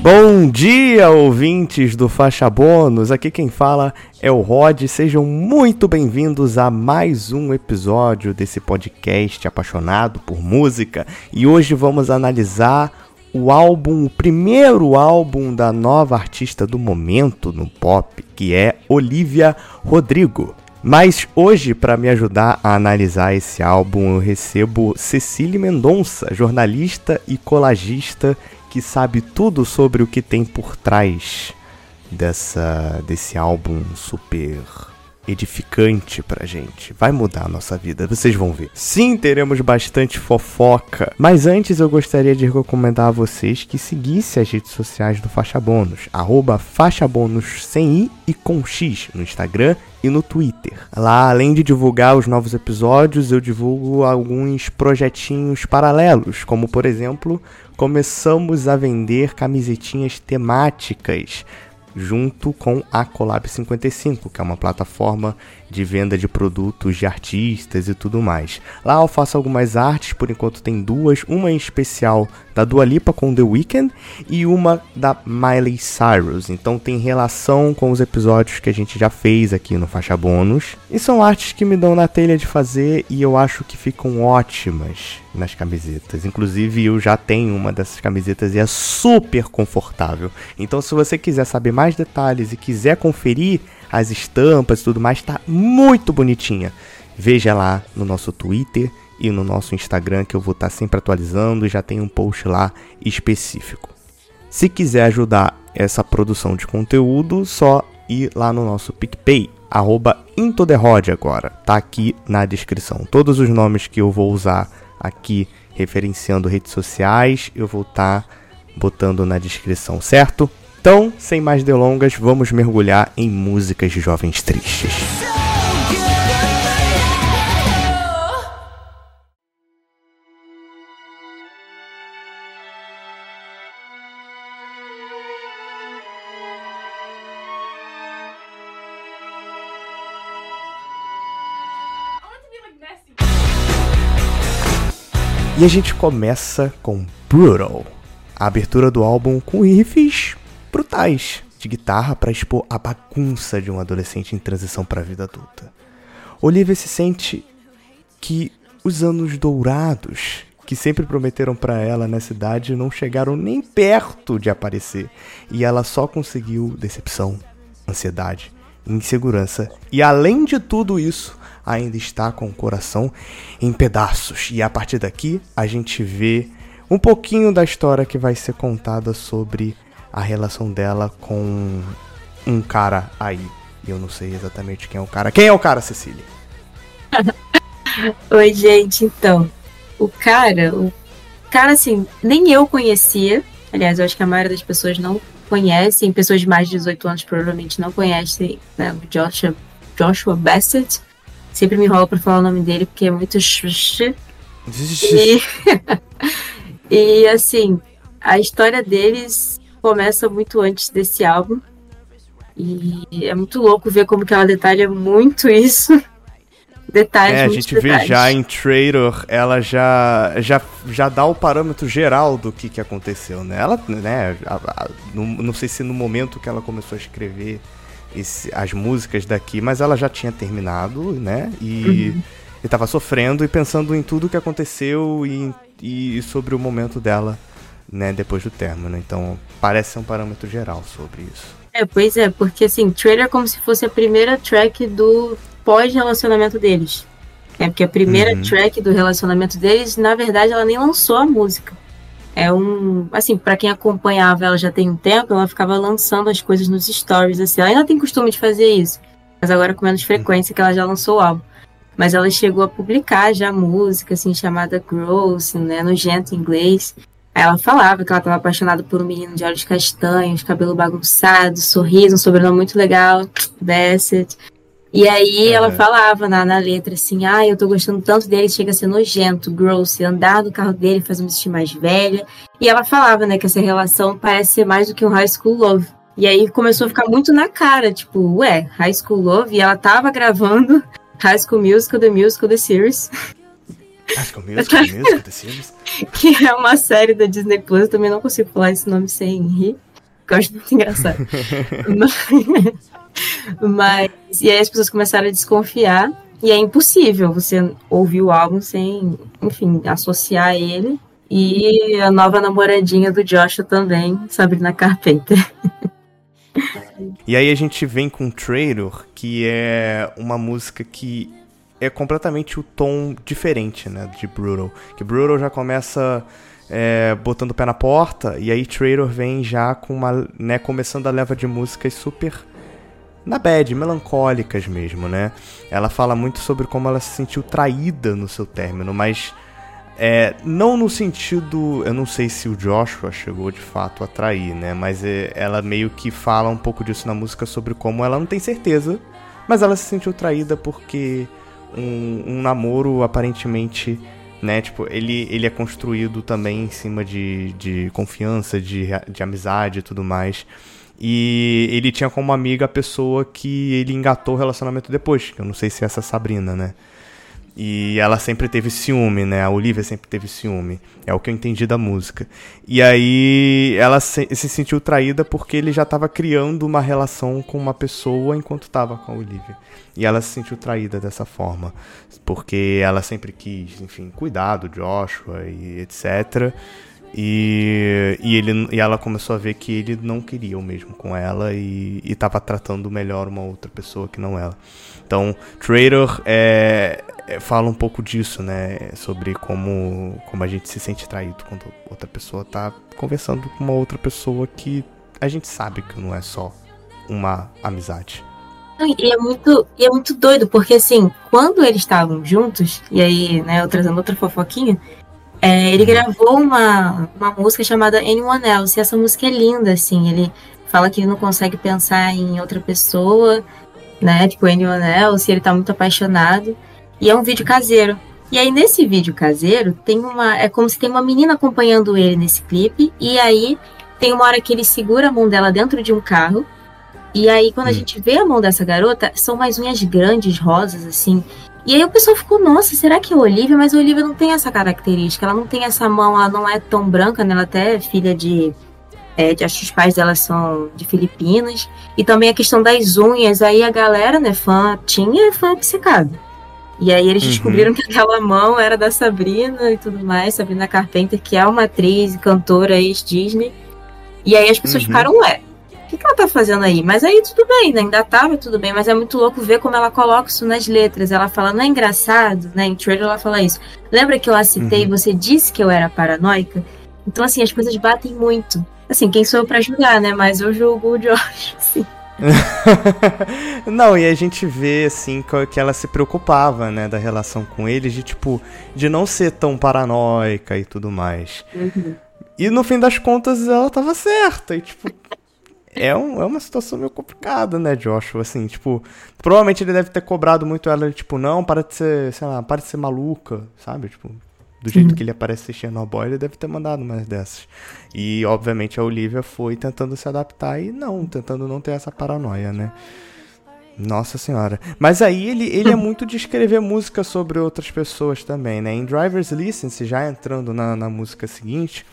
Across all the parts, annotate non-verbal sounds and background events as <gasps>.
Bom dia, ouvintes do Faixa Bônus. Aqui quem fala é o Rod. Sejam muito bem-vindos a mais um episódio desse podcast apaixonado por música. E hoje vamos analisar o álbum, o primeiro álbum da nova artista do momento no pop, que é Olivia Rodrigo. Mas hoje, para me ajudar a analisar esse álbum, eu recebo Cecília Mendonça, jornalista e colagista que sabe tudo sobre o que tem por trás dessa desse álbum super edificante pra gente. Vai mudar a nossa vida, vocês vão ver. Sim, teremos bastante fofoca. Mas antes eu gostaria de recomendar a vocês que seguissem as redes sociais do Faixa Bônus. Arroba Faixa Bônus sem I e com X no Instagram e no Twitter. Lá, além de divulgar os novos episódios, eu divulgo alguns projetinhos paralelos, como por exemplo começamos a vender camisetinhas temáticas junto com a Collab 55, que é uma plataforma de venda de produtos de artistas e tudo mais. Lá eu faço algumas artes, por enquanto tem duas, uma em especial da Dua Lipa com The Weeknd e uma da Miley Cyrus. Então tem relação com os episódios que a gente já fez aqui no Faixa Bônus. E são artes que me dão na telha de fazer e eu acho que ficam ótimas nas camisetas. Inclusive eu já tenho uma dessas camisetas e é super confortável. Então se você quiser saber mais detalhes e quiser conferir as estampas e tudo mais, tá muito bonitinha. Veja lá no nosso Twitter e no nosso Instagram que eu vou estar tá sempre atualizando e já tem um post lá específico. Se quiser ajudar essa produção de conteúdo, só ir lá no nosso PicPay, arroba IntoTheRod agora, tá aqui na descrição. Todos os nomes que eu vou usar aqui referenciando redes sociais, eu vou estar tá botando na descrição, certo? Então, sem mais delongas, vamos mergulhar em músicas de jovens tristes. E a gente começa com Brutal, a abertura do álbum com riffs brutais de guitarra para expor a bagunça de um adolescente em transição para a vida adulta. Olivia se sente que os anos dourados que sempre prometeram para ela nessa idade não chegaram nem perto de aparecer e ela só conseguiu decepção, ansiedade, insegurança e além de tudo isso, ainda está com o coração em pedaços. E a partir daqui a gente vê um pouquinho da história que vai ser contada sobre a relação dela com um cara aí. Eu não sei exatamente quem é o cara. Quem é o cara, Cecília? <laughs> Oi, gente. Então, o cara, o cara, assim, nem eu conhecia. Aliás, eu acho que a maioria das pessoas não conhecem. Pessoas de mais de 18 anos provavelmente não conhecem né, o Joshua, Joshua Bassett. Sempre me enrola pra falar o nome dele porque é muito. e, <laughs> e assim, a história deles começa muito antes desse álbum. E é muito louco ver como que ela detalha muito <laughs> isso. Detalhes, é, a gente detalhes. vê já em Traitor, ela já, já, já dá o parâmetro geral do que, que aconteceu, né? Ela, né, a, a, não, não sei se no momento que ela começou a escrever esse, as músicas daqui, mas ela já tinha terminado, né? E uhum. estava sofrendo e pensando em tudo que aconteceu e, e sobre o momento dela né, depois do término. Então, parece ser um parâmetro geral sobre isso. É, pois é, porque assim, trailer é como se fosse a primeira track do pós-relacionamento deles. É porque a primeira uhum. track do relacionamento deles, na verdade, ela nem lançou a música. É um. Assim, para quem acompanhava ela já tem um tempo, ela ficava lançando as coisas nos stories, assim. Ela ainda tem costume de fazer isso, mas agora com menos frequência, que ela já lançou o álbum. Mas ela chegou a publicar já música, assim, chamada Gross, né, no gento inglês. Ela falava que ela estava apaixonada por um menino de olhos castanhos, cabelo bagunçado, sorriso, um sobrenome muito legal, Bassett. E aí ela falava na, na letra assim, ah, eu tô gostando tanto dele, chega a ser nojento, gross, andar no carro dele faz me sentir mais velha. E ela falava, né, que essa relação parece ser mais do que um high school love. E aí começou a ficar muito na cara, tipo, ué, high school love? E ela tava gravando <laughs> High School Musical, The Musical, The Series. É Musical, Musical, The Series. Que é uma série da Disney Plus, eu também não consigo falar esse nome sem rir, porque eu acho muito engraçado. <laughs> mas, mas, e aí as pessoas começaram a desconfiar, e é impossível você ouvir o álbum sem, enfim, associar ele. E a nova namoradinha do Joshua também, Sabrina Carpenter. E aí a gente vem com Traitor, que é uma música que é completamente o tom diferente, né, de Brutal. Que Brutal já começa é, botando o pé na porta, e aí Traitor vem já com uma, né, começando a leva de músicas super na bad, melancólicas mesmo, né? Ela fala muito sobre como ela se sentiu traída no seu término, mas é, não no sentido. Eu não sei se o Joshua chegou de fato a trair, né? Mas é, ela meio que fala um pouco disso na música sobre como ela não tem certeza, mas ela se sentiu traída porque um, um namoro aparentemente. Né, tipo, ele, ele é construído também em cima de, de confiança, de, de amizade e tudo mais. E ele tinha como amiga a pessoa que ele engatou o relacionamento depois. Que eu não sei se é essa Sabrina, né? E ela sempre teve ciúme, né? A Olivia sempre teve ciúme. É o que eu entendi da música. E aí ela se, se sentiu traída porque ele já estava criando uma relação com uma pessoa enquanto estava com a Olivia. E ela se sentiu traída dessa forma. Porque ela sempre quis, enfim, cuidar do Joshua e etc. E, e, ele, e ela começou a ver que ele não queria o mesmo com ela e estava tratando melhor uma outra pessoa que não ela. Então, Traitor é, é, fala um pouco disso, né? Sobre como, como a gente se sente traído quando outra pessoa tá conversando com uma outra pessoa que a gente sabe que não é só uma amizade. E é muito, e é muito doido, porque assim, quando eles estavam juntos, e aí, né, eu trazendo outra fofoquinha, é, ele uhum. gravou uma, uma música chamada Anyone Else, e essa música é linda, assim, ele fala que ele não consegue pensar em outra pessoa, né, tipo Anyone Else, e ele tá muito apaixonado. E é um vídeo caseiro. E aí, nesse vídeo caseiro, tem uma. É como se tem uma menina acompanhando ele nesse clipe. E aí tem uma hora que ele segura a mão dela dentro de um carro. E aí, quando hum. a gente vê a mão dessa garota, são mais unhas grandes, rosas, assim. E aí o pessoal ficou, nossa, será que é Olivia? Mas a Olivia não tem essa característica, ela não tem essa mão, ela não é tão branca, né? Ela até é filha de. É, de acho que os pais dela são de Filipinas. E também a questão das unhas, aí a galera, né, fã, tinha fã obcecado. E aí eles uhum. descobriram que aquela mão era da Sabrina e tudo mais, Sabrina Carpenter, que é uma atriz e cantora ex-Disney. E aí as pessoas uhum. ficaram, ué, o que, que, ela tá fazendo aí? Mas aí tudo bem, né? ainda tava tudo bem, mas é muito louco ver como ela coloca isso nas letras. Ela fala, não é engraçado, né? Em trailer ela fala isso. Lembra que eu a citei uhum. você disse que eu era paranoica? Então, assim, as coisas batem muito. Assim, quem sou eu pra julgar, né? Mas eu julgo o Josh, <laughs> sim. <laughs> não, e a gente vê, assim, que ela se preocupava, né, da relação com ele, de, tipo, de não ser tão paranoica e tudo mais. Uhum. E no fim das contas, ela tava certa, e, tipo, é, um, é uma situação meio complicada, né, Joshua, assim, tipo, provavelmente ele deve ter cobrado muito ela, tipo, não, para de ser, sei lá, para de ser maluca, sabe, tipo, do jeito uhum. que ele aparece ao boy, ele deve ter mandado mais dessas. E, obviamente, a Olivia foi tentando se adaptar e não, tentando não ter essa paranoia, né? Nossa senhora. Mas aí ele, ele é muito de escrever música sobre outras pessoas também, né? Em Driver's License, já entrando na, na música seguinte,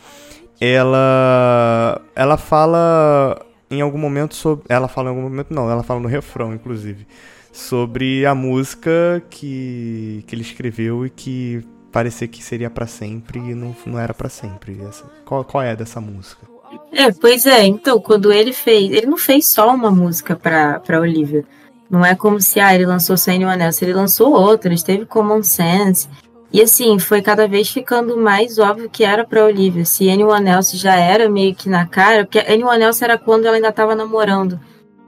ela ela fala em algum momento sobre. Ela fala em algum momento, não, ela fala no refrão, inclusive. Sobre a música que, que ele escreveu e que parecer que seria para sempre e não, não era para sempre. Essa, qual, qual é dessa música? É, pois é. Então, quando ele fez, ele não fez só uma música para para Olivia. Não é como se ah, ele lançou Anyone Else, ele lançou outras, teve Common Sense. E assim, foi cada vez ficando mais óbvio que era para Olivia. Se Anyone Else já era meio que na cara, porque Anyone Else era quando ela ainda estava namorando,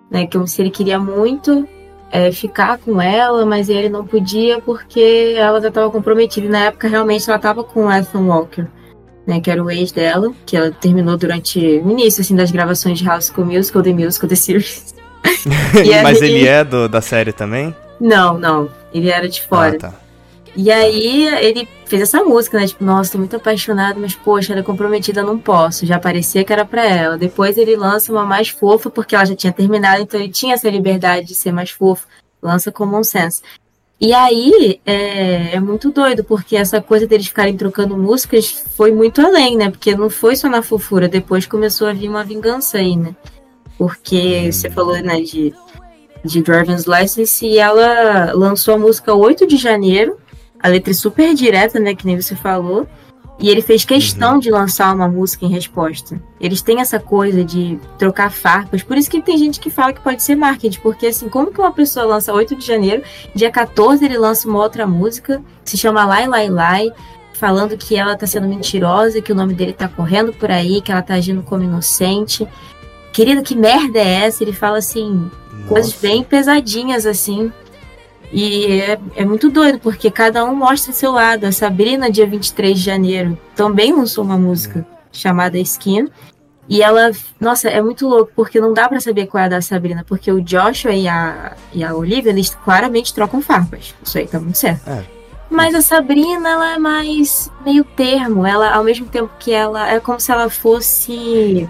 né? Como se ele queria muito é, ficar com ela, mas ele não podia porque ela já estava comprometida. E na época, realmente, ela estava com o Ethan Walker, né, que era o ex dela, que ela terminou durante o início assim, das gravações de House School Musical, The Musical, The Series. <laughs> mas ele é do, da série também? Não, não. Ele era de fora. Ah, tá. E aí ele fez essa música, né? Tipo, nossa, tô muito apaixonado, mas poxa, ela é comprometida, não posso. Já parecia que era pra ela. Depois ele lança uma mais fofa, porque ela já tinha terminado, então ele tinha essa liberdade de ser mais fofo. Lança Common Sense. E aí é, é, muito doido, porque essa coisa deles ficarem trocando músicas foi muito além, né? Porque não foi só na fofura, depois começou a vir uma vingança aí, né? Porque você falou, né, de, de Driver's License e ela lançou a música 8 de janeiro, a letra é super direta, né, que nem você falou. E ele fez questão uhum. de lançar uma música em resposta. Eles têm essa coisa de trocar farpas. Por isso que tem gente que fala que pode ser marketing. Porque, assim, como que uma pessoa lança 8 de janeiro, dia 14 ele lança uma outra música, se chama Lai Lai Lai, falando que ela tá sendo mentirosa, que o nome dele tá correndo por aí, que ela tá agindo como inocente. Querida, que merda é essa? Ele fala, assim, Nossa. coisas bem pesadinhas, assim. E é, é, muito doido, porque cada um mostra seu lado. A Sabrina, dia 23 de janeiro, também lançou uma música chamada Skin. E ela, nossa, é muito louco, porque não dá para saber qual é a da Sabrina, porque o Joshua e a, e a Olivia, eles claramente trocam farpas. Isso aí tá muito certo. É. Mas a Sabrina, ela é mais meio termo. Ela, ao mesmo tempo que ela, é como se ela fosse.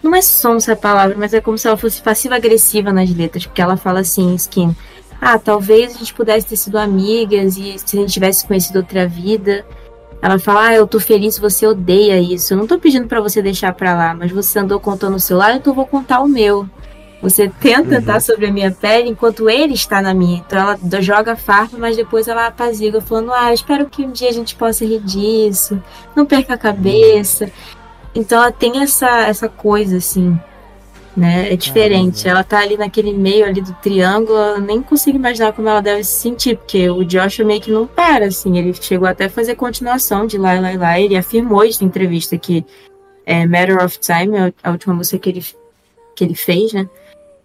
Não é sonsa a palavra, mas é como se ela fosse passiva-agressiva nas letras, porque ela fala assim, skin ah, talvez a gente pudesse ter sido amigas e se a gente tivesse conhecido outra vida. Ela fala, ah, eu tô feliz, você odeia isso. Eu não tô pedindo para você deixar pra lá, mas você andou contando o seu lado, então eu vou contar o meu. Você tenta uhum. estar sobre a minha pele enquanto ele está na minha. Então ela joga farpa, mas depois ela apazigua, falando: Ah, espero que um dia a gente possa rir disso. Não perca a cabeça. Então ela tem essa, essa coisa, assim, né? É diferente. Ela tá ali naquele meio ali do triângulo, eu nem consigo imaginar como ela deve se sentir, porque o Joshua meio que não para, assim. Ele chegou até a fazer continuação de Lai Lai Lai. Ele afirmou isso em entrevista que é Matter of Time, a última música que ele, que ele fez, né?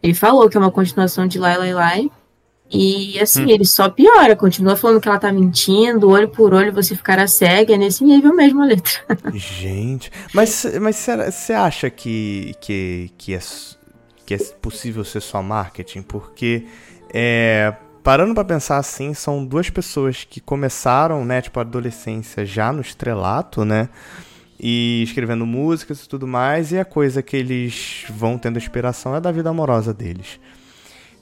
Ele falou que é uma continuação de Lai Lai Lai. E assim, hum. ele só piora, continua falando que ela tá mentindo, olho por olho você ficará cega, é nesse nível mesmo a letra. <laughs> Gente, mas, mas você acha que, que, que, é, que é possível ser só marketing? Porque, é, parando para pensar assim, são duas pessoas que começaram, né, tipo, a adolescência já no estrelato, né? E escrevendo músicas e tudo mais, e a coisa que eles vão tendo inspiração é da vida amorosa deles.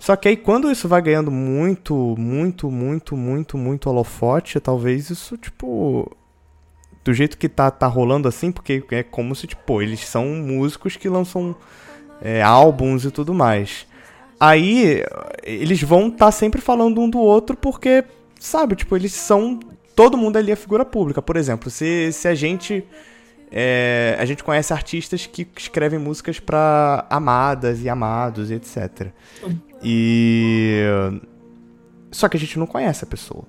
Só que aí quando isso vai ganhando muito, muito, muito, muito, muito holofote, talvez isso, tipo. Do jeito que tá, tá rolando assim, porque é como se, tipo, eles são músicos que lançam é, álbuns e tudo mais. Aí eles vão estar tá sempre falando um do outro porque, sabe, tipo, eles são. Todo mundo ali é figura pública. Por exemplo, se, se a gente. É, a gente conhece artistas que escrevem músicas para amadas e amados e etc. E. Só que a gente não conhece a pessoa.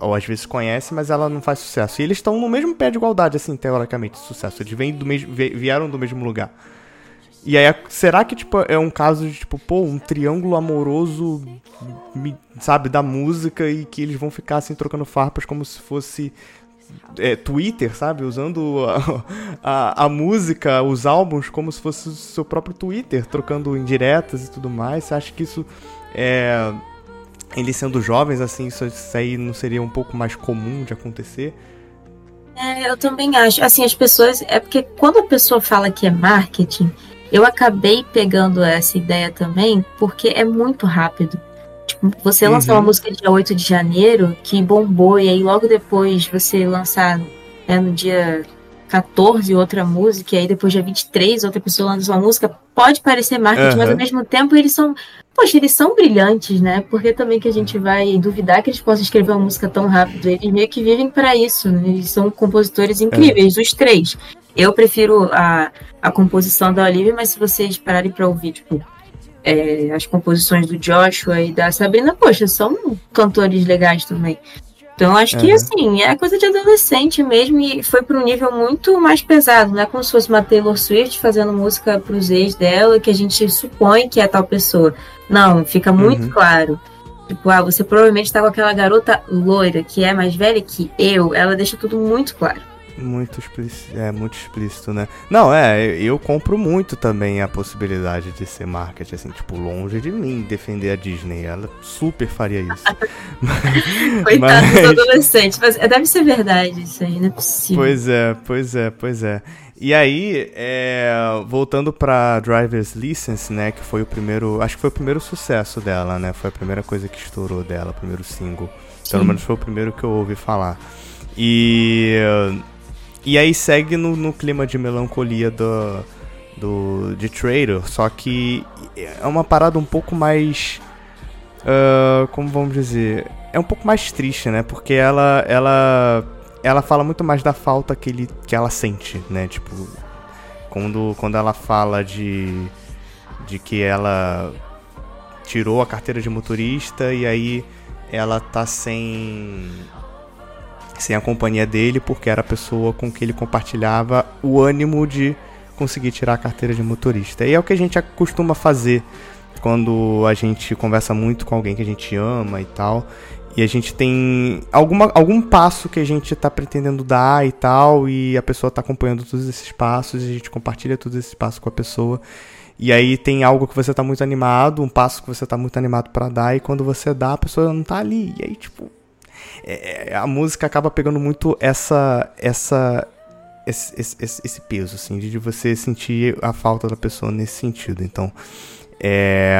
Ou às vezes conhece, mas ela não faz sucesso. E eles estão no mesmo pé de igualdade, assim, teoricamente, de sucesso. Eles vêm do mesmo, vieram do mesmo lugar. E aí, será que, tipo, é um caso de, tipo, pô, um triângulo amoroso, sabe, da música e que eles vão ficar, assim, trocando farpas como se fosse é, Twitter, sabe? Usando a, a, a, música, os álbuns, como se fosse o seu próprio Twitter, trocando indiretas e tudo mais. Você acha que isso é. Eles sendo jovens, assim, isso, isso aí não seria um pouco mais comum de acontecer? É, eu também acho. Assim, as pessoas. É porque quando a pessoa fala que é marketing, eu acabei pegando essa ideia também, porque é muito rápido. Você lançar uhum. uma música dia 8 de janeiro que bombou, e aí logo depois você lançar né, no dia 14 outra música, e aí depois dia 23 outra pessoa lança uma música, pode parecer marketing, uhum. mas ao mesmo tempo eles são. Poxa, eles são brilhantes, né? Porque também que a gente vai duvidar que eles possam escrever uma música tão rápido. Eles meio que vivem para isso, né? Eles são compositores incríveis, os três. Eu prefiro a, a composição da Olivia, mas se vocês pararem para ouvir, tipo, é, as composições do Joshua e da Sabrina, poxa, são cantores legais também. Então acho que assim, é coisa de adolescente mesmo e foi para um nível muito mais pesado, não é como se fosse uma Taylor Swift fazendo música para os ex dela, que a gente supõe que é tal pessoa. Não, fica muito uhum. claro. Tipo, ah, você provavelmente está com aquela garota loira que é mais velha que eu, ela deixa tudo muito claro. Muito explícito, é muito explícito, né? Não, é, eu compro muito também a possibilidade de ser marketing, assim, tipo, longe de mim defender a Disney. Ela super faria isso. <laughs> Coitado mas... dos adolescentes, mas deve ser verdade isso aí, não é possível. Pois é, pois é, pois é. E aí, é, voltando pra Driver's License, né, que foi o primeiro, acho que foi o primeiro sucesso dela, né, foi a primeira coisa que estourou dela, o primeiro single. Sim. Pelo menos foi o primeiro que eu ouvi falar. E, e aí segue no, no clima de melancolia do, do, de Trader, só que é uma parada um pouco mais, uh, como vamos dizer, é um pouco mais triste, né, porque ela, ela ela fala muito mais da falta que, ele, que ela sente, né? Tipo, quando, quando ela fala de, de que ela tirou a carteira de motorista e aí ela tá sem sem a companhia dele porque era a pessoa com que ele compartilhava o ânimo de conseguir tirar a carteira de motorista. E é o que a gente costuma fazer quando a gente conversa muito com alguém que a gente ama e tal. E a gente tem alguma, algum passo que a gente está pretendendo dar e tal, e a pessoa está acompanhando todos esses passos, e a gente compartilha todos esses passos com a pessoa. E aí tem algo que você está muito animado, um passo que você está muito animado para dar, e quando você dá, a pessoa não está ali. E aí, tipo, é, é, a música acaba pegando muito essa essa esse, esse, esse peso, assim, de você sentir a falta da pessoa nesse sentido. Então, é.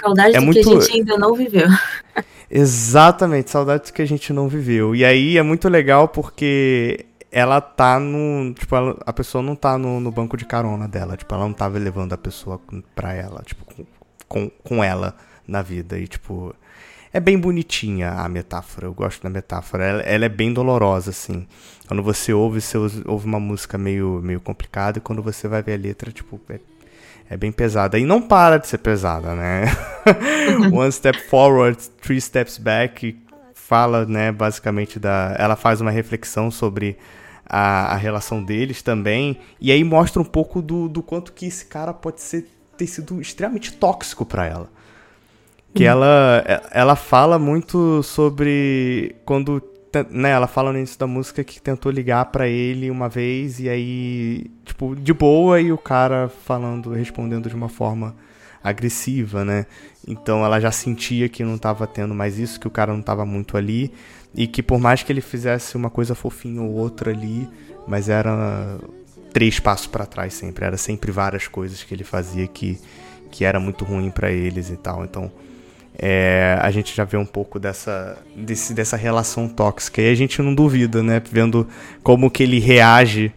Saudade é do muito... que a gente ainda não viveu. <laughs> Exatamente, saudades que a gente não viveu. E aí é muito legal porque ela tá no. Tipo, ela, a pessoa não tá no, no, banco de carona dela. Tipo, ela não tava levando a pessoa pra ela, tipo, com, com, com ela na vida. E, tipo. É bem bonitinha a metáfora, eu gosto da metáfora. Ela, ela, é bem dolorosa, assim. Quando você ouve, você ouve uma música meio, meio complicada, e quando você vai ver a letra, tipo, é é bem pesada. E não para de ser pesada, né? <laughs> One step forward, three steps back fala, né, basicamente da. Ela faz uma reflexão sobre a, a relação deles também. E aí mostra um pouco do, do quanto que esse cara pode ser, ter sido extremamente tóxico para ela. Que ela, ela fala muito sobre quando né, ela fala no início da música que tentou ligar para ele uma vez e aí, tipo, de boa e o cara falando, respondendo de uma forma agressiva, né? Então ela já sentia que não tava tendo mais isso, que o cara não tava muito ali e que por mais que ele fizesse uma coisa fofinha ou outra ali, mas era três passos para trás sempre, era sempre várias coisas que ele fazia que que era muito ruim para eles e tal. Então, é, a gente já vê um pouco dessa, desse, dessa relação tóxica. E a gente não duvida, né? Vendo como que ele reage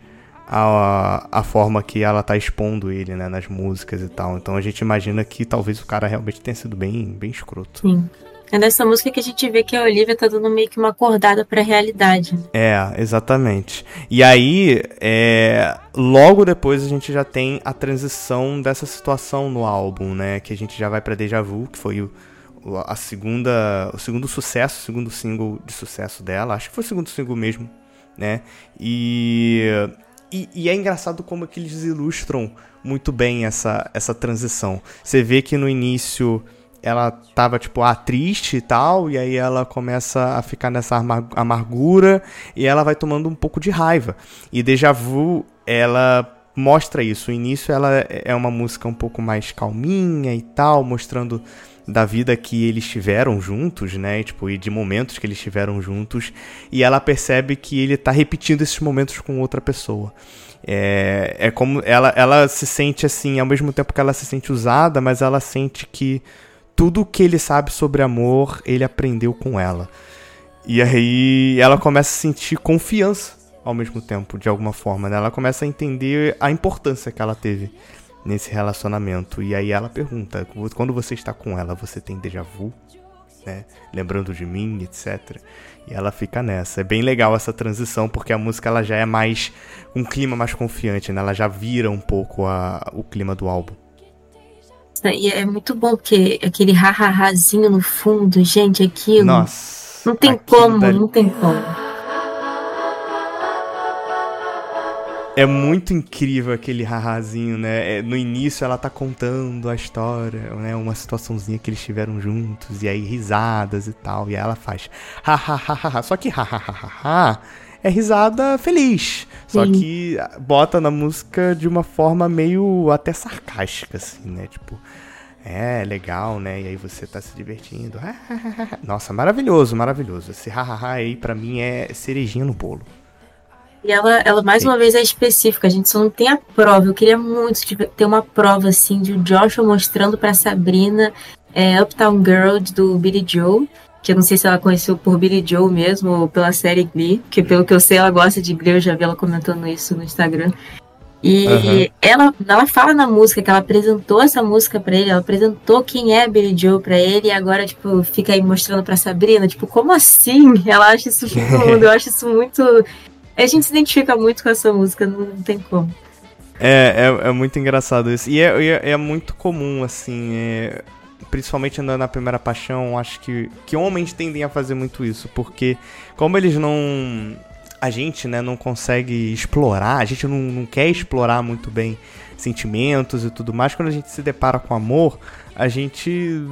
à, à forma que ela tá expondo ele, né? Nas músicas e tal. Então a gente imagina que talvez o cara realmente tenha sido bem, bem escroto. Sim. É nessa música que a gente vê que a Olivia tá dando meio que uma acordada pra realidade. É, exatamente. E aí, é, logo depois a gente já tem a transição dessa situação no álbum, né? Que a gente já vai pra Deja Vu, que foi o, a segunda, o segundo sucesso, o segundo single de sucesso dela, acho que foi o segundo single mesmo, né? E, e, e, é engraçado como que eles ilustram muito bem essa, essa transição. Você vê que no início ela tava, tipo, ah, triste e tal, e aí ela começa a ficar nessa amargura e ela vai tomando um pouco de raiva. E Deja Vu, ela mostra isso. O início ela é uma música um pouco mais calminha e tal, mostrando da vida que eles tiveram juntos, né? Tipo, e de momentos que eles tiveram juntos. E ela percebe que ele tá repetindo esses momentos com outra pessoa. É, é como ela, ela se sente assim, ao mesmo tempo que ela se sente usada, mas ela sente que tudo que ele sabe sobre amor, ele aprendeu com ela. E aí ela começa a sentir confiança ao mesmo tempo, de alguma forma. Né? Ela começa a entender a importância que ela teve nesse relacionamento. E aí ela pergunta: quando você está com ela, você tem déjà vu? Né? Lembrando de mim, etc. E ela fica nessa. É bem legal essa transição, porque a música ela já é mais. um clima mais confiante, né? Ela já vira um pouco a, o clima do álbum. E é muito bom, porque aquele ha-ha-hazinho no fundo, gente, aquilo. Nossa. Não tem como, não tem como. É muito incrível aquele hahazinho, né? É, no início ela tá contando a história, né? Uma situaçãozinha que eles tiveram juntos, e aí risadas e tal. E aí ela faz hahaha. Só que hahaha é risada feliz. Só Sim. que bota na música de uma forma meio até sarcástica, assim, né? Tipo, é legal, né? E aí você tá se divertindo. Nossa, maravilhoso, maravilhoso. Esse hahaha aí pra mim é cerejinha no bolo. E ela, ela mais Sim. uma vez é específica, a gente só não tem a prova. Eu queria muito ter uma prova assim de o Joshua mostrando para Sabrina é, Uptown Girl do Billy Joe, que eu não sei se ela conheceu por Billy Joe mesmo ou pela série Glee, que pelo que eu sei ela gosta de Glee, eu já vi ela comentando isso no Instagram. E uhum. ela, ela fala na música que ela apresentou essa música para ele, ela apresentou quem é Billy Joe para ele e agora, tipo, fica aí mostrando pra Sabrina, tipo, como assim? <laughs> Ela acha isso <laughs> lindo, eu acho isso muito. A gente se identifica muito com essa música, não, não tem como. É, é, é, muito engraçado isso. E é, é, é muito comum, assim, é, principalmente na, na primeira paixão, acho que, que homens tendem a fazer muito isso, porque como eles não a gente né, não consegue explorar, a gente não, não quer explorar muito bem sentimentos e tudo mais. Quando a gente se depara com amor, a gente.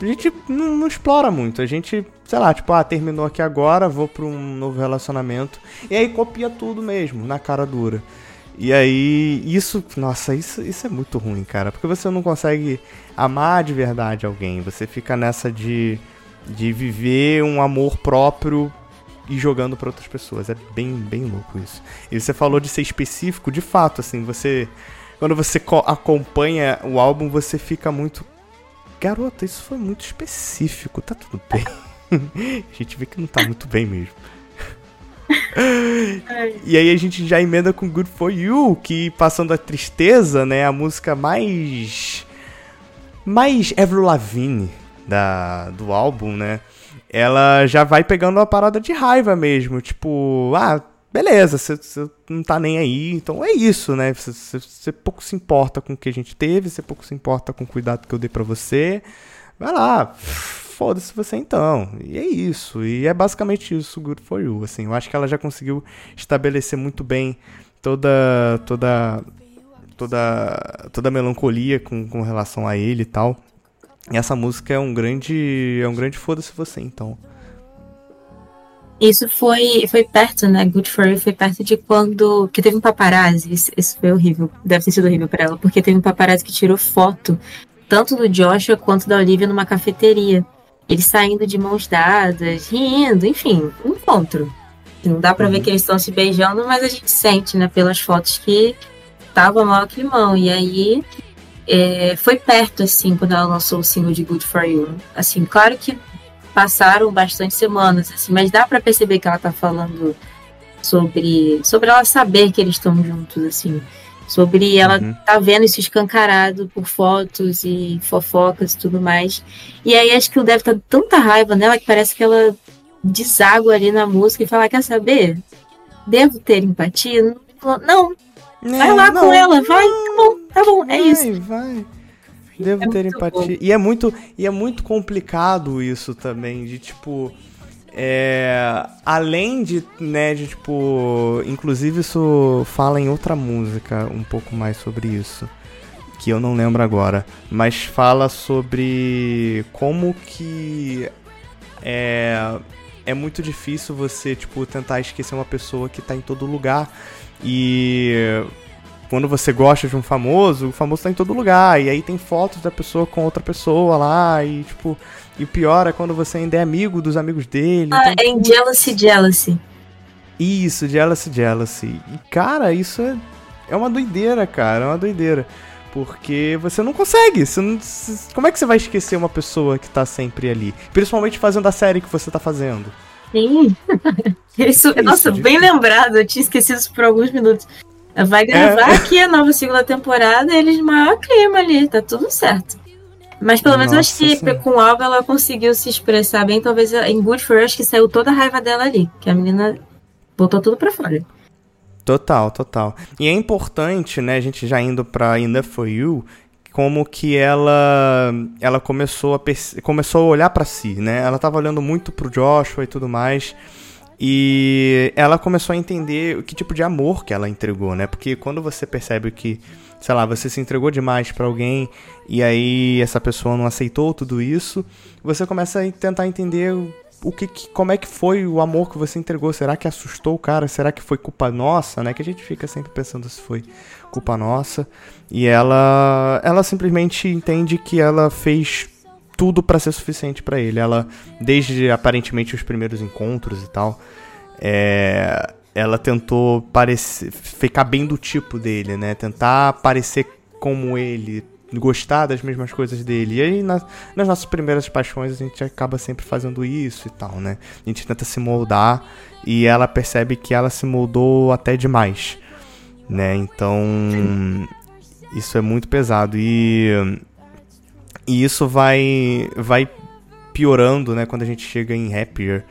A gente não, não, explora muito. A gente, sei lá, tipo, ah, terminou aqui agora, vou pra um novo relacionamento. E aí copia tudo mesmo, na cara dura. E aí, isso, nossa, isso, isso é muito ruim, cara. Porque você não consegue amar de verdade alguém. Você fica nessa de, de viver um amor próprio e jogando para outras pessoas. É bem, bem louco isso. E você falou de ser específico, de fato, assim, você. Quando você acompanha o álbum, você fica muito. Garota, isso foi muito específico, tá tudo bem. <laughs> a gente vê que não tá muito bem mesmo. <laughs> e aí a gente já emenda com Good For You, que passando a tristeza, né, a música mais mais Avril Lavigne da do álbum, né? ela já vai pegando uma parada de raiva mesmo. Tipo, ah, beleza, você não tá nem aí, então é isso, né? Você pouco se importa com o que a gente teve, você pouco se importa com o cuidado que eu dei para você. Vai lá, foda-se você então. E é isso. E é basicamente isso, Good For You. Assim, eu acho que ela já conseguiu estabelecer muito bem toda toda toda toda a melancolia com, com relação a ele e tal. E essa música é um grande. É um grande foda-se você, então. Isso foi, foi perto, né? Good for You foi perto de quando. Que teve um paparazzi. Isso, isso foi horrível. Deve ter sido horrível para ela, porque teve um paparazzi que tirou foto, tanto do Joshua quanto da Olivia numa cafeteria. Eles saindo de mãos dadas, rindo, enfim, um encontro. Não dá pra uhum. ver que eles estão se beijando, mas a gente sente, né, pelas fotos que tava mal climão. E aí é, foi perto, assim, quando ela lançou o single de Good For You. Assim, claro que passaram bastante semanas, assim, mas dá para perceber que ela tá falando sobre, sobre ela saber que eles estão juntos, assim. Sobre ela uhum. tá vendo isso escancarado por fotos e fofocas e tudo mais. E aí acho que o deve tá tanta raiva nela que parece que ela deságua ali na música e fala, quer saber? Devo ter empatia? Não, vai lá não, com ela, vai, tá bom, tá bom, é isso. Vai, Devo é ter empatia. Bom. E é muito, e é muito complicado isso também, de tipo. É, além de, né, de tipo, inclusive isso fala em outra música um pouco mais sobre isso, que eu não lembro agora, mas fala sobre como que é, é muito difícil você, tipo, tentar esquecer uma pessoa que tá em todo lugar e quando você gosta de um famoso, o famoso tá em todo lugar. E aí tem fotos da pessoa com outra pessoa lá. E tipo. E o pior é quando você ainda é amigo dos amigos dele. Ah, então, é em Jealousy Jealousy. Isso, Jealousy Jealousy. E cara, isso é, é uma doideira, cara. É uma doideira. Porque você não consegue. Você não, como é que você vai esquecer uma pessoa que tá sempre ali? Principalmente fazendo a série que você tá fazendo. Sim. <laughs> Isso, isso nossa, bem lembrado, eu tinha esquecido isso por alguns minutos. Vai gravar é. aqui a nova segunda temporada e eles maior clima ali, tá tudo certo. Mas pelo menos acho que sim. com o ela conseguiu se expressar bem. Talvez em Good For acho que saiu toda a raiva dela ali. Que a menina botou tudo pra fora. Total, total. E é importante, né, a gente já indo pra Enough For You, como que ela ela começou a começou a olhar para si, né? Ela tava olhando muito pro Joshua e tudo mais. E ela começou a entender o que tipo de amor que ela entregou, né? Porque quando você percebe que, sei lá, você se entregou demais para alguém e aí essa pessoa não aceitou tudo isso, você começa a tentar entender o que, como é que foi o amor que você entregou? Será que assustou o cara? Será que foi culpa nossa, né? Que a gente fica sempre pensando se foi culpa nossa. E ela ela simplesmente entende que ela fez tudo para ser suficiente para ele. Ela desde aparentemente os primeiros encontros e tal, é, ela tentou parecer, ficar bem do tipo dele, né? Tentar parecer como ele, gostar das mesmas coisas dele. E aí, nas, nas nossas primeiras paixões, a gente acaba sempre fazendo isso e tal, né? A gente tenta se moldar e ela percebe que ela se moldou até demais, né? Então, isso é muito pesado. E, e isso vai, vai piorando, né? Quando a gente chega em Happier,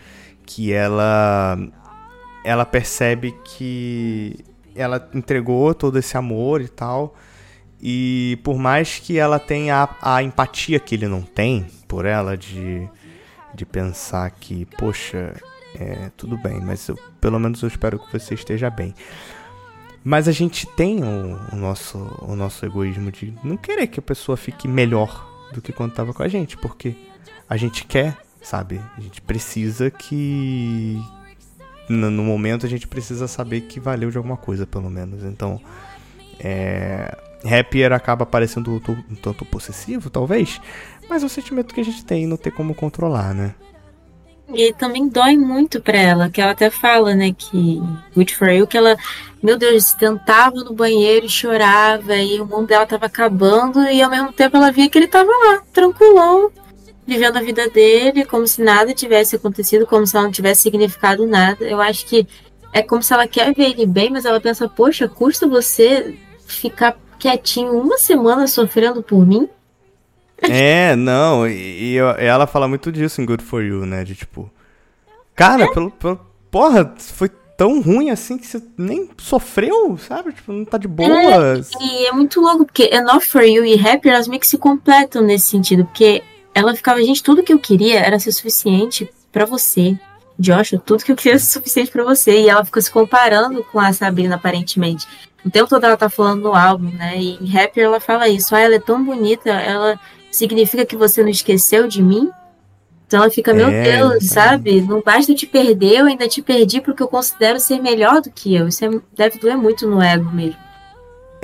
que ela, ela percebe que ela entregou todo esse amor e tal e por mais que ela tenha a, a empatia que ele não tem por ela, de, de pensar que, poxa, é, tudo bem, mas eu, pelo menos eu espero que você esteja bem. Mas a gente tem o, o, nosso, o nosso egoísmo de não querer que a pessoa fique melhor do que quando estava com a gente, porque a gente quer, sabe? A gente precisa que. No, momento a gente precisa saber que valeu de alguma coisa, pelo menos. Então. É, Happier acaba parecendo um tanto possessivo, talvez, mas é o sentimento que a gente tem não tem como controlar, né? E também dói muito pra ela, que ela até fala, né, que Good for You, que ela, meu Deus, tentava no banheiro e chorava, e o mundo dela tava acabando, e ao mesmo tempo ela via que ele tava lá, tranquilão, vivendo a vida dele, como se nada tivesse acontecido, como se ela não tivesse significado nada. Eu acho que é como se ela quer ver ele bem, mas ela pensa, poxa, custa você ficar quietinho uma semana sofrendo por mim. <laughs> É, não, e, e, ela fala muito disso em Good For You, né? De tipo, cara, é? pelo, pelo, porra, foi tão ruim assim que você nem sofreu, sabe? Tipo, não tá de boas. É, e é muito louco, porque Enough For You e Happy, elas meio que se completam nesse sentido, porque ela ficava, gente, tudo que eu queria era ser suficiente para você. Joshua, tudo que eu queria era suficiente para você. E ela fica se comparando com a Sabrina, aparentemente. O tempo todo ela tá falando no álbum, né? E em Happier ela fala isso. Ah, ela é tão bonita, ela significa que você não esqueceu de mim? Então ela fica, meu é, Deus, sabe? Não basta eu te perder, eu ainda te perdi porque eu considero ser melhor do que eu. Isso é, deve doer muito no ego mesmo.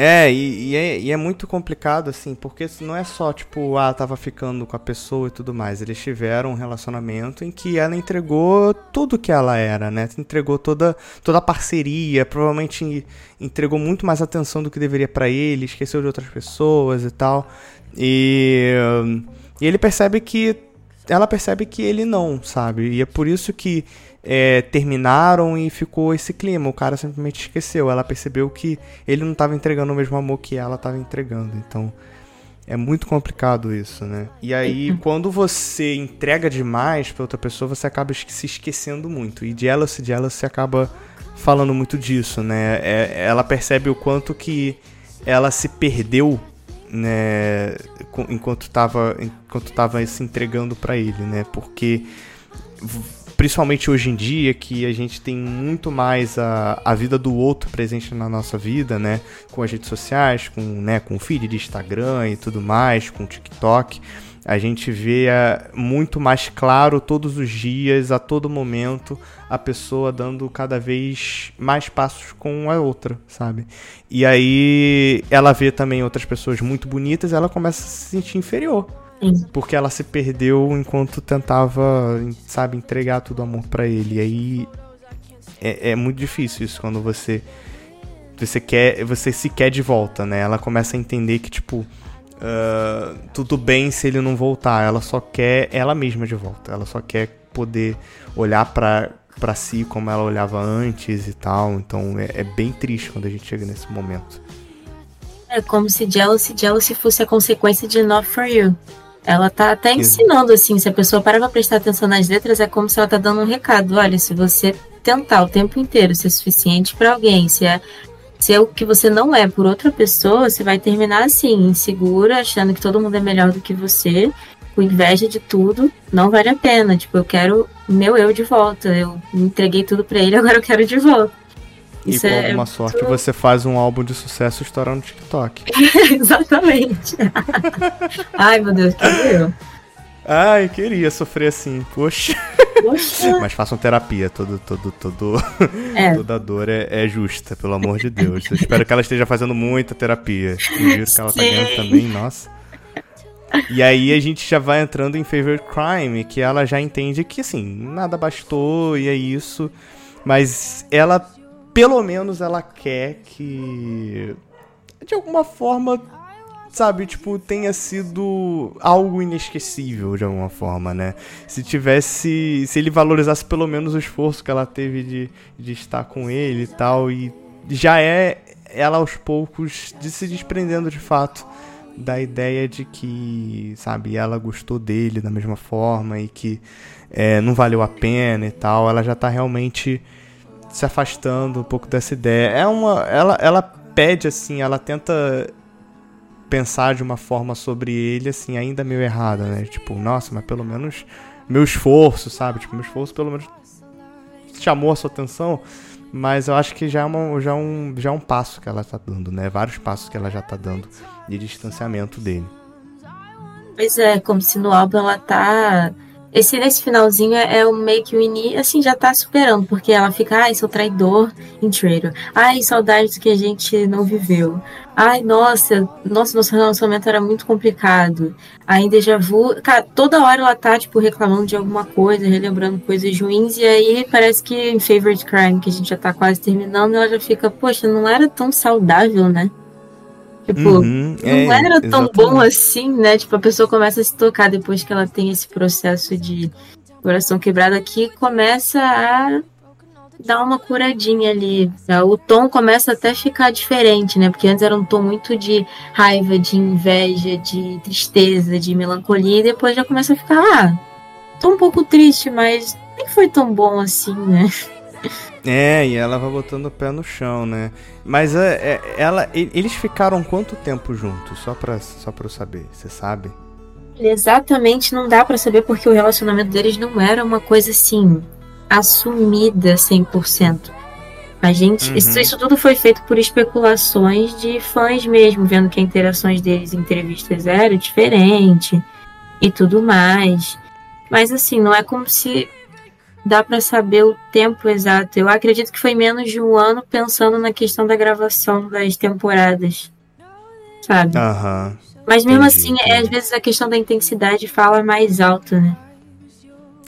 É e, e é, e é muito complicado, assim, porque não é só, tipo, ah, tava ficando com a pessoa e tudo mais. Eles tiveram um relacionamento em que ela entregou tudo que ela era, né? Entregou toda, toda a parceria, provavelmente entregou muito mais atenção do que deveria para ele, esqueceu de outras pessoas e tal. E, e ele percebe que. Ela percebe que ele não, sabe? E é por isso que é, terminaram e ficou esse clima. O cara simplesmente esqueceu. Ela percebeu que ele não estava entregando o mesmo amor que ela estava entregando. Então é muito complicado isso, né? E aí, uhum. quando você entrega demais para outra pessoa, você acaba se esquecendo muito. E Jealousy, Jealousy acaba falando muito disso, né? É, ela percebe o quanto que ela se perdeu, né? Enquanto estava enquanto tava se entregando para ele, né? Porque principalmente hoje em dia, que a gente tem muito mais a, a vida do outro presente na nossa vida, né? Com as redes sociais, com, né, com o feed de Instagram e tudo mais, com o TikTok. A gente vê é, muito mais claro todos os dias, a todo momento, a pessoa dando cada vez mais passos com a outra, sabe? E aí ela vê também outras pessoas muito bonitas ela começa a se sentir inferior porque ela se perdeu enquanto tentava, sabe, entregar todo o amor para ele. E aí é, é, muito difícil isso quando você você quer, você se quer de volta, né? Ela começa a entender que tipo uh, tudo bem se ele não voltar. Ela só quer ela mesma de volta. Ela só quer poder olhar para para si como ela olhava antes e tal. Então é, é bem triste quando a gente chega nesse momento. É como se Jealousy, Jealousy fosse a consequência de Not For You. Ela tá até ensinando, assim, se a pessoa para pra prestar atenção nas letras, é como se ela tá dando um recado. Olha, se você tentar o tempo inteiro ser suficiente para alguém, se é, se é o que você não é por outra pessoa, você vai terminar assim, insegura, achando que todo mundo é melhor do que você, com inveja de tudo, não vale a pena. Tipo, eu quero meu eu de volta. Eu entreguei tudo para ele, <laughs> agora eu quero de volta. Isso e com é alguma sorte você faz um álbum de sucesso estourando no TikTok. <laughs> Exatamente. <laughs> Ai, meu Deus, que eu. Ai, queria sofrer assim, poxa. poxa. <laughs> Mas façam terapia, todo, todo, todo, é. toda dor é, é, justa, pelo amor de Deus. Eu espero que ela esteja fazendo muita terapia. O que ela tá ganhando também, nossa. E aí a gente já vai entrando em Favorite Crime, que ela já entende que assim, nada bastou e é isso. Mas ela pelo menos ela quer que de alguma forma sabe, tipo, tenha sido algo inesquecível de alguma forma, né? Se tivesse. Se ele valorizasse pelo menos o esforço que ela teve de, de estar com ele e tal, e já é ela aos poucos de se desprendendo de fato da ideia de que, sabe, ela gostou dele da mesma forma e que é, não valeu a pena e tal. Ela já tá realmente se afastando um pouco dessa ideia. É uma. Ela, ela pede assim, ela tenta pensar de uma forma sobre ele, assim, ainda meio errada, né? Tipo, nossa, mas pelo menos meu esforço, sabe? Tipo, meu esforço pelo menos chamou a sua atenção, mas eu acho que já é, uma, já é um, já é um passo que ela tá dando, né? Vários passos que ela já tá dando de distanciamento dele. Pois é, como se no álbum ela tá esse, esse finalzinho é, é o o início, assim, já tá superando, porque ela fica, ai, sou traidor em traitor. Ai, saudades que a gente não viveu. Ai, nossa, nossa, nosso relacionamento era muito complicado. Aí déjà vu. Cara, toda hora ela tá, tipo, reclamando de alguma coisa, relembrando coisas ruins, e aí parece que em Favorite Crime, que a gente já tá quase terminando, ela já fica, poxa, não era tão saudável, né? Tipo, uhum, não é, era tão exatamente. bom assim, né? Tipo, a pessoa começa a se tocar depois que ela tem esse processo de coração quebrado aqui, começa a dar uma curadinha ali. O tom começa até a ficar diferente, né? Porque antes era um tom muito de raiva, de inveja, de tristeza, de melancolia, e depois já começa a ficar, ah, tô um pouco triste, mas nem foi tão bom assim, né? É, e ela vai botando o pé no chão, né? Mas é, é, ela, eles ficaram quanto tempo juntos? Só pra, só pra eu saber, você sabe? Exatamente, não dá para saber porque o relacionamento deles não era uma coisa assim, assumida 100%. A gente, uhum. isso, isso, tudo foi feito por especulações de fãs mesmo, vendo que as interações deles em entrevistas era diferente e tudo mais. Mas assim, não é como se dá para saber o tempo exato. Eu acredito que foi menos de um ano pensando na questão da gravação das temporadas. Sabe? Aham. Mas mesmo entendi, assim, entendi. É, às vezes a questão da intensidade fala mais alto, né?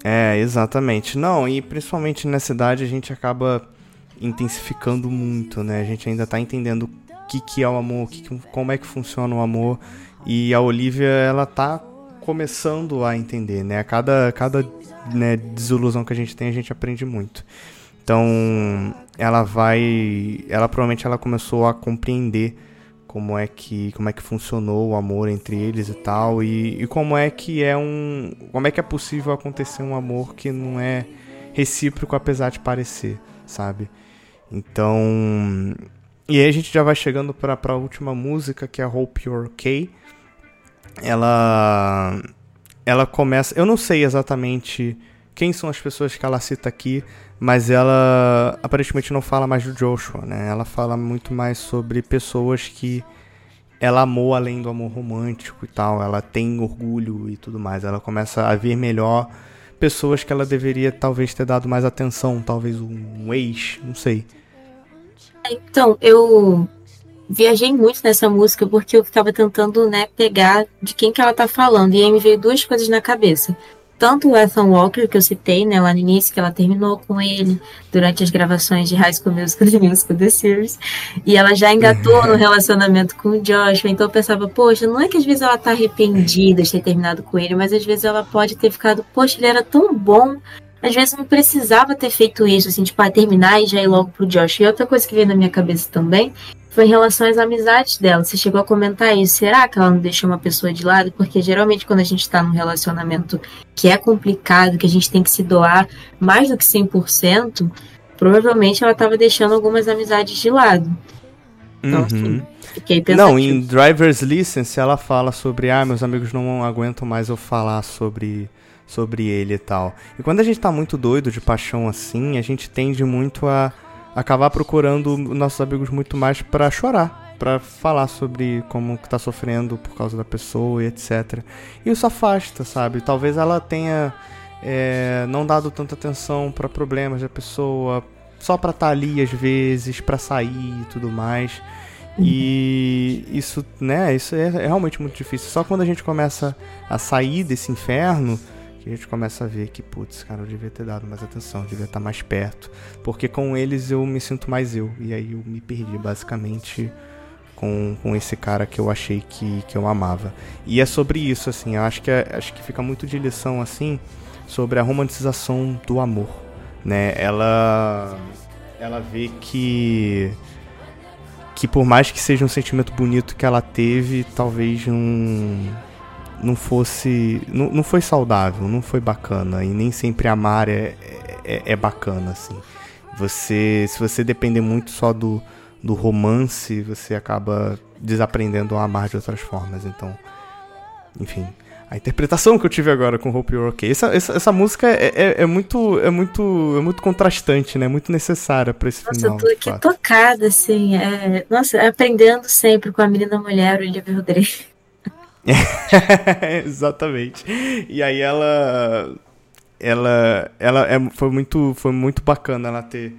É, exatamente. Não, e principalmente nessa idade a gente acaba intensificando muito, né? A gente ainda tá entendendo o que, que é o amor, que, como é que funciona o amor. E a Olivia, ela tá começando a entender, né? A cada, cada né, desilusão que a gente tem, a gente aprende muito. Então, ela vai, ela provavelmente ela começou a compreender como é que como é que funcionou o amor entre eles e tal e, e como é que é um como é que é possível acontecer um amor que não é recíproco apesar de parecer, sabe? Então, e aí a gente já vai chegando para a última música que é Hope You're Okay. Ela ela começa. Eu não sei exatamente quem são as pessoas que ela cita aqui, mas ela aparentemente não fala mais do Joshua, né? Ela fala muito mais sobre pessoas que ela amou além do amor romântico e tal. Ela tem orgulho e tudo mais. Ela começa a ver melhor pessoas que ela deveria talvez ter dado mais atenção, talvez um ex, não sei. Então, eu viajei muito nessa música porque eu ficava tentando, né, pegar de quem que ela tá falando. E aí me veio duas coisas na cabeça. Tanto o Ethan Walker, que eu citei, né, lá no início, que ela terminou com ele durante as gravações de High School Musical The Musical The Series. E ela já engatou no relacionamento com o Joshua. Então eu pensava, poxa, não é que às vezes ela tá arrependida de ter terminado com ele, mas às vezes ela pode ter ficado, poxa, ele era tão bom às vezes não precisava ter feito isso, assim, tipo, ah, terminar e já ir logo pro Josh. E outra coisa que veio na minha cabeça também foi em relação às amizades dela. Você chegou a comentar isso. Será que ela não deixou uma pessoa de lado? Porque geralmente quando a gente tá num relacionamento que é complicado, que a gente tem que se doar mais do que 100%, provavelmente ela tava deixando algumas amizades de lado. Então, uhum. assim, fiquei pensando. Não, em Driver's License ela fala sobre, ah, meus amigos não aguentam mais eu falar sobre sobre ele e tal. E quando a gente tá muito doido de paixão assim, a gente tende muito a acabar procurando nossos amigos muito mais para chorar, para falar sobre como que tá sofrendo por causa da pessoa e etc. E isso afasta, sabe? Talvez ela tenha é, não dado tanta atenção para problemas da pessoa, só para estar tá ali às vezes, para sair e tudo mais. Uhum. E isso, né, isso é realmente muito difícil. Só quando a gente começa a sair desse inferno que a gente começa a ver que, putz, cara, eu devia ter dado mais atenção, devia estar mais perto. Porque com eles eu me sinto mais eu. E aí eu me perdi, basicamente, com, com esse cara que eu achei que, que eu amava. E é sobre isso, assim, eu acho que, é, acho que fica muito de lição, assim, sobre a romantização do amor, né? Ela, ela vê que que por mais que seja um sentimento bonito que ela teve, talvez não não fosse. Não, não foi saudável, não foi bacana. E nem sempre amar é, é, é bacana, assim. Você. Se você depender muito só do, do romance, você acaba desaprendendo a amar de outras formas. Então. Enfim. A interpretação que eu tive agora com Hope You're Okay. Essa, essa, essa música é, é, é, muito, é, muito, é muito contrastante, né? Muito necessária para esse nossa, final. Nossa, eu tô aqui tocada, assim. É... Nossa, aprendendo sempre com a menina mulher, Olivia Rodrigo. <laughs> Exatamente. E aí ela ela ela é, foi muito foi muito bacana ela ter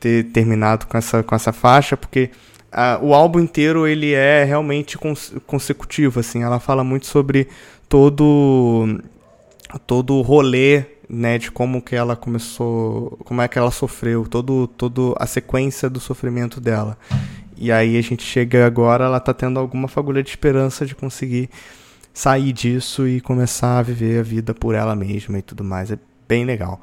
ter terminado com essa com essa faixa porque a, o álbum inteiro ele é realmente cons, consecutivo assim ela fala muito sobre todo todo o rolê né de como que ela começou como é que ela sofreu todo todo a sequência do sofrimento dela e aí a gente chega agora, ela tá tendo alguma fagulha de esperança de conseguir sair disso e começar a viver a vida por ela mesma e tudo mais. É bem legal.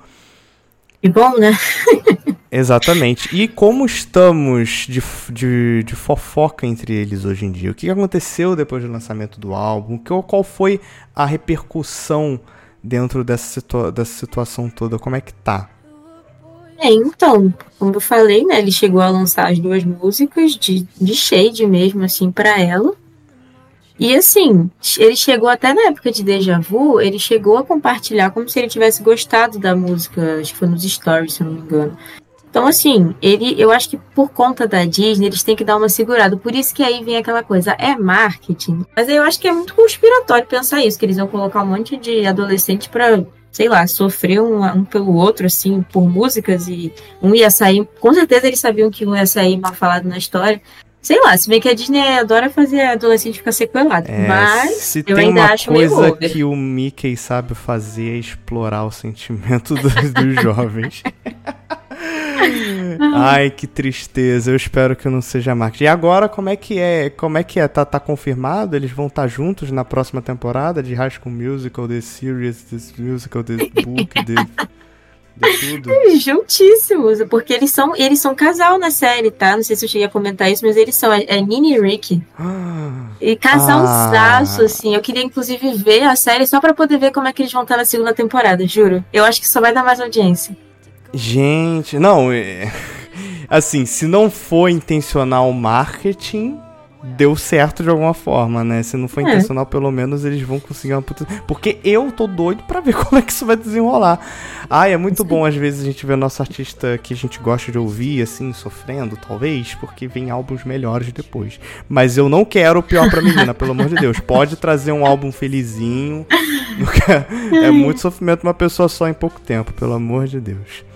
E bom, né? <laughs> Exatamente. E como estamos de, de, de, fofoca entre eles hoje em dia? O que aconteceu depois do lançamento do álbum? Qual foi a repercussão dentro dessa, situa dessa situação toda? Como é que tá? É, então, como eu falei, né, ele chegou a lançar as duas músicas de, de shade mesmo, assim, para ela. E assim, ele chegou até na época de Deja Vu, ele chegou a compartilhar como se ele tivesse gostado da música, acho que foi nos stories, se não me engano. Então, assim, ele, eu acho que por conta da Disney, eles têm que dar uma segurada. Por isso que aí vem aquela coisa, é marketing. Mas eu acho que é muito conspiratório pensar isso, que eles vão colocar um monte de adolescente pra sei lá, sofrer um, um, pelo outro, assim, por músicas, e um ia sair. Com certeza eles sabiam que um ia sair mal falado na história. Sei lá, se bem que a Disney adora fazer adolescente ficar sequelado. É, mas se eu tem ainda uma acho coisa que o Mickey sabe fazer é explorar o sentimento <laughs> dos, dos jovens. <laughs> Ai, que tristeza. Eu espero que não seja marketing. E agora, como é que é? Como é que é? Tá, tá confirmado? Eles vão estar tá juntos na próxima temporada de High School Musical, The Series, The Musical, The Book, The... <laughs> tudo. Juntíssimos, porque eles são, eles são casal na série, tá? Não sei se eu cheguei a comentar isso, mas eles são. É, é Nini e Rick. <gasps> e casalzaço, ah. assim. Eu queria, inclusive, ver a série só pra poder ver como é que eles vão estar na segunda temporada, juro. Eu acho que só vai dar mais audiência. Gente, não, é... <laughs> assim, se não for intencional marketing, deu certo de alguma forma, né? Se não for é. intencional, pelo menos eles vão conseguir uma puta... Porque eu tô doido pra ver <laughs> como é que isso vai desenrolar. Ai, é muito bom às vezes a gente ver nosso artista que a gente gosta de ouvir, assim, sofrendo, talvez, porque vem álbuns melhores depois. Mas eu não quero o pior pra <laughs> menina, pelo amor de Deus. Pode trazer um álbum felizinho. É muito sofrimento uma pessoa só em pouco tempo, pelo amor de Deus.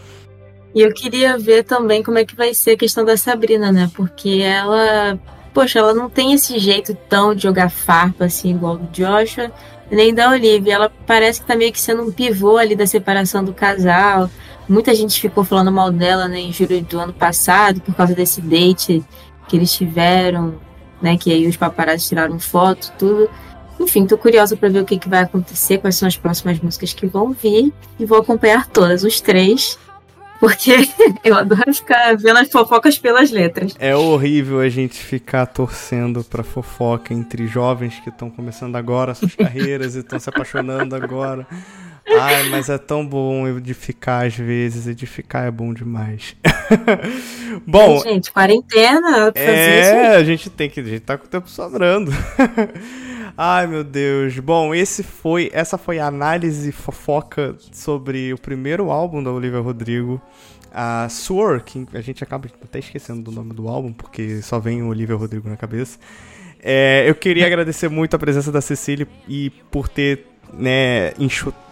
E eu queria ver também como é que vai ser a questão da Sabrina, né? Porque ela, poxa, ela não tem esse jeito tão de jogar farpa assim, igual do Joshua, nem da Olivia. Ela parece que tá meio que sendo um pivô ali da separação do casal. Muita gente ficou falando mal dela né, em julho do ano passado, por causa desse date que eles tiveram, né? Que aí os paparazzi tiraram foto, tudo. Enfim, tô curiosa para ver o que, que vai acontecer, quais são as próximas músicas que vão vir. E vou acompanhar todas, os três porque <laughs> eu adoro ficar vendo as fofocas pelas letras. É horrível a gente ficar torcendo pra fofoca entre jovens que estão começando agora suas <laughs> carreiras e estão se apaixonando agora. Ai, mas é tão bom edificar às vezes, edificar é bom demais. <laughs> bom, gente, quarentena, é, a gente tem que, a gente tá com o tempo sobrando. Ai, meu Deus. Bom, esse foi, essa foi a análise fofoca sobre o primeiro álbum da Olivia Rodrigo, a Soar, que a gente acaba até esquecendo do nome do álbum, porque só vem o Olivia Rodrigo na cabeça. É, eu queria agradecer muito a presença da Cecília e por ter, né, enxutado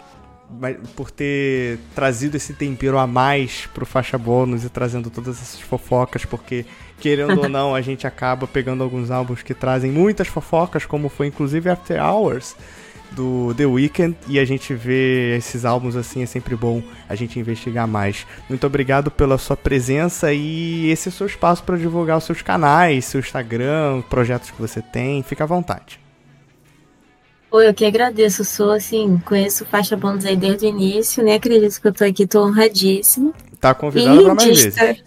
por ter trazido esse tempero a mais pro faixa bônus e trazendo todas essas fofocas, porque querendo ou não, a gente acaba pegando alguns álbuns que trazem muitas fofocas, como foi inclusive After Hours, do The Weeknd e a gente vê esses álbuns assim, é sempre bom a gente investigar mais. Muito obrigado pela sua presença e esse é o seu espaço para divulgar os seus canais, seu Instagram, projetos que você tem. Fica à vontade. Oi, eu que agradeço. Sou assim, conheço faixa bônus aí desde o início, nem acredito que eu tô aqui, tô honradíssimo. Tá convidado para mais vezes.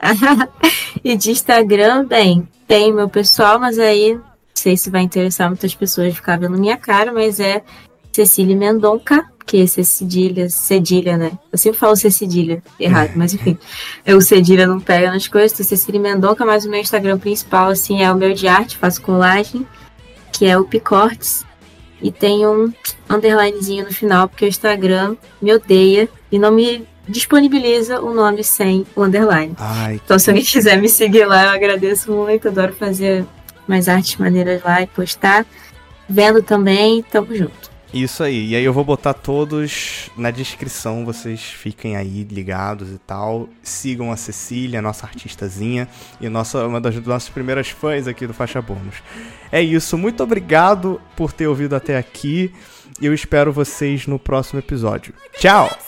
<laughs> e de Instagram, bem, tem meu pessoal, mas aí não sei se vai interessar muitas pessoas ficar vendo minha cara, mas é Cecília Mendonca, que é cedilha, cedilha, né? Eu sempre falo cedilha errado, mas enfim. o cedilha não pega nas coisas, tô Cecília Mendonca, mas o meu Instagram principal, assim, é o meu de arte, faço colagem, que é o Picortes. E tem um underlinezinho no final, porque o Instagram me odeia e não me disponibiliza o nome sem o underline. Ai, então, se alguém quiser me seguir lá, eu agradeço muito. Adoro fazer mais artes maneiras lá e postar. Vendo também, tamo junto. Isso aí. E aí eu vou botar todos na descrição, vocês fiquem aí ligados e tal. Sigam a Cecília, nossa artistazinha e nossa, uma das nossas primeiras fãs aqui do Faixa Bônus. É isso, muito obrigado por ter ouvido até aqui. Eu espero vocês no próximo episódio. Tchau!